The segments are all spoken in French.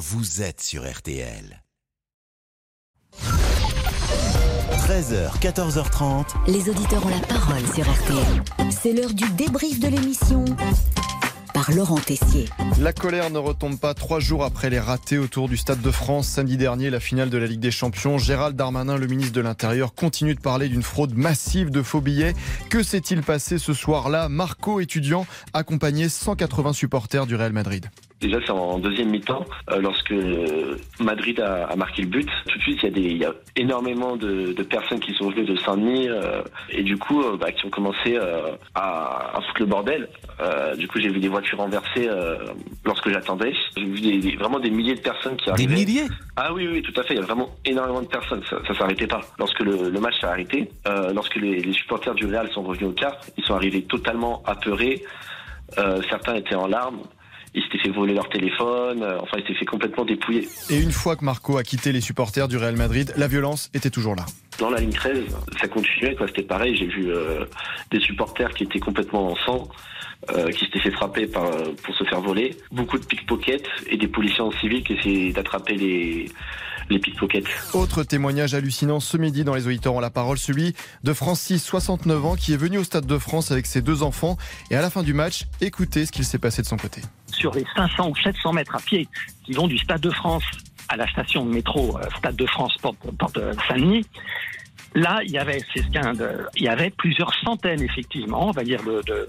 vous êtes sur RTL. 13h, 14h30. Les auditeurs ont la parole sur RTL. C'est l'heure du débrief de l'émission par Laurent Tessier. La colère ne retombe pas trois jours après les ratés autour du Stade de France. Samedi dernier, la finale de la Ligue des Champions. Gérald Darmanin, le ministre de l'Intérieur, continue de parler d'une fraude massive de faux billets. Que s'est-il passé ce soir-là? Marco, étudiant, accompagné 180 supporters du Real Madrid. Déjà, c'est en deuxième mi-temps, euh, lorsque Madrid a, a, marqué le but. Tout de suite, il y a, des, il y a énormément de, de, personnes qui sont venues de Saint-Denis euh, et du coup, euh, bah, qui ont commencé euh, à, à, foutre le bordel. Euh, du coup, j'ai vu des voitures renversées lorsque j'attendais. J'ai vu des, des, vraiment des milliers de personnes qui arrivaient. Des milliers? Ah oui, oui, tout à fait. Il y a vraiment énormément de personnes. Ça, ça s'arrêtait pas. Lorsque le, le match s'est arrêté, lorsque les, les, supporters du Real sont revenus au car, ils sont arrivés totalement apeurés. certains étaient en larmes ils s'étaient fait voler leur téléphone, euh, enfin ils s'étaient fait complètement dépouiller. Et une fois que Marco a quitté les supporters du Real Madrid, la violence était toujours là. Dans la ligne 13, ça continuait, quoi. C'était pareil. J'ai vu euh, des supporters qui étaient complètement en sang, euh, qui s'étaient fait frapper par, pour se faire voler. Beaucoup de pickpockets et des policiers en civil qui essayaient d'attraper les les pickpockets. Autre témoignage hallucinant ce midi dans les auditeurs ont la parole, celui de Francis, 69 ans, qui est venu au Stade de France avec ses deux enfants. Et à la fin du match, écoutez ce qu'il s'est passé de son côté. Sur les 500 ou 700 mètres à pied qui vont du Stade de France à la station de métro euh, Stade de France porte, Saint-Denis, là, il y avait, c'est ce il y avait plusieurs centaines, effectivement, on va dire, de, de,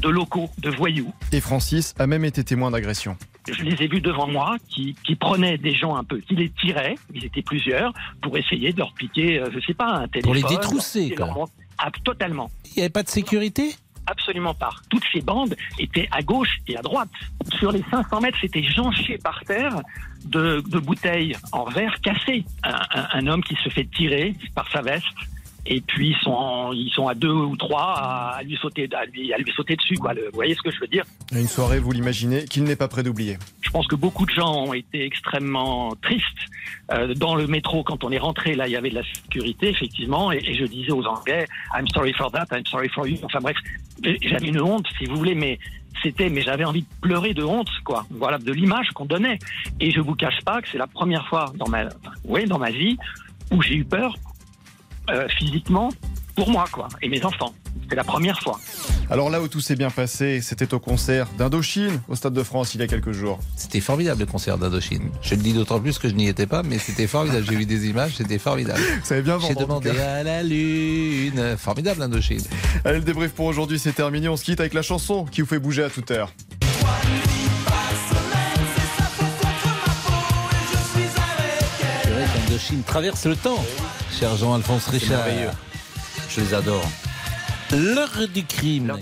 de locaux, de voyous. Et Francis a même été témoin d'agression je les ai vus devant moi qui, qui, prenaient des gens un peu, qui les tiraient, ils étaient plusieurs, pour essayer de leur piquer, je sais pas, un téléphone. Pour les détrousser, quoi. Ah, totalement. Il n'y avait pas de sécurité? Absolument pas. Toutes ces bandes étaient à gauche et à droite. Sur les 500 mètres, c'était jonché par terre de, de, bouteilles en verre cassées. Un, homme qui se fait tirer par sa veste et puis ils sont, ils sont à deux ou trois à lui sauter, à lui, à lui sauter dessus. Vous voyez ce que je veux dire? Une soirée, vous l'imaginez, qu'il n'est pas prêt d'oublier. Je pense que beaucoup de gens ont été extrêmement tristes euh, dans le métro quand on est rentré. Là, il y avait de la sécurité effectivement, et, je disais aux Anglais, I'm sorry for that, I'm sorry for you. Enfin bref, j'avais une honte, si vous voulez, mais c'était, mais j'avais envie de pleurer de honte, quoi. Voilà, de l'image qu'on donnait. Et je vous cache pas que c'est la première fois dans ma, oui, dans ma vie où j'ai eu peur euh, physiquement pour moi, quoi, et mes enfants. C'est la première fois. Alors là où tout s'est bien passé, c'était au concert d'Indochine au Stade de France il y a quelques jours. C'était formidable le concert d'Indochine. Je le dis d'autant plus que je n'y étais pas, mais c'était formidable. J'ai vu des images, c'était formidable. Ça avait bien J'ai demandé à la lune. Formidable Indochine. Allez, le débrief pour aujourd'hui, c'est terminé. On se quitte avec la chanson qui vous fait bouger à toute heure. C'est vrai qu'Indochine traverse le temps cher Jean-Alphonse Richard. Je les adore. L'heure du crime.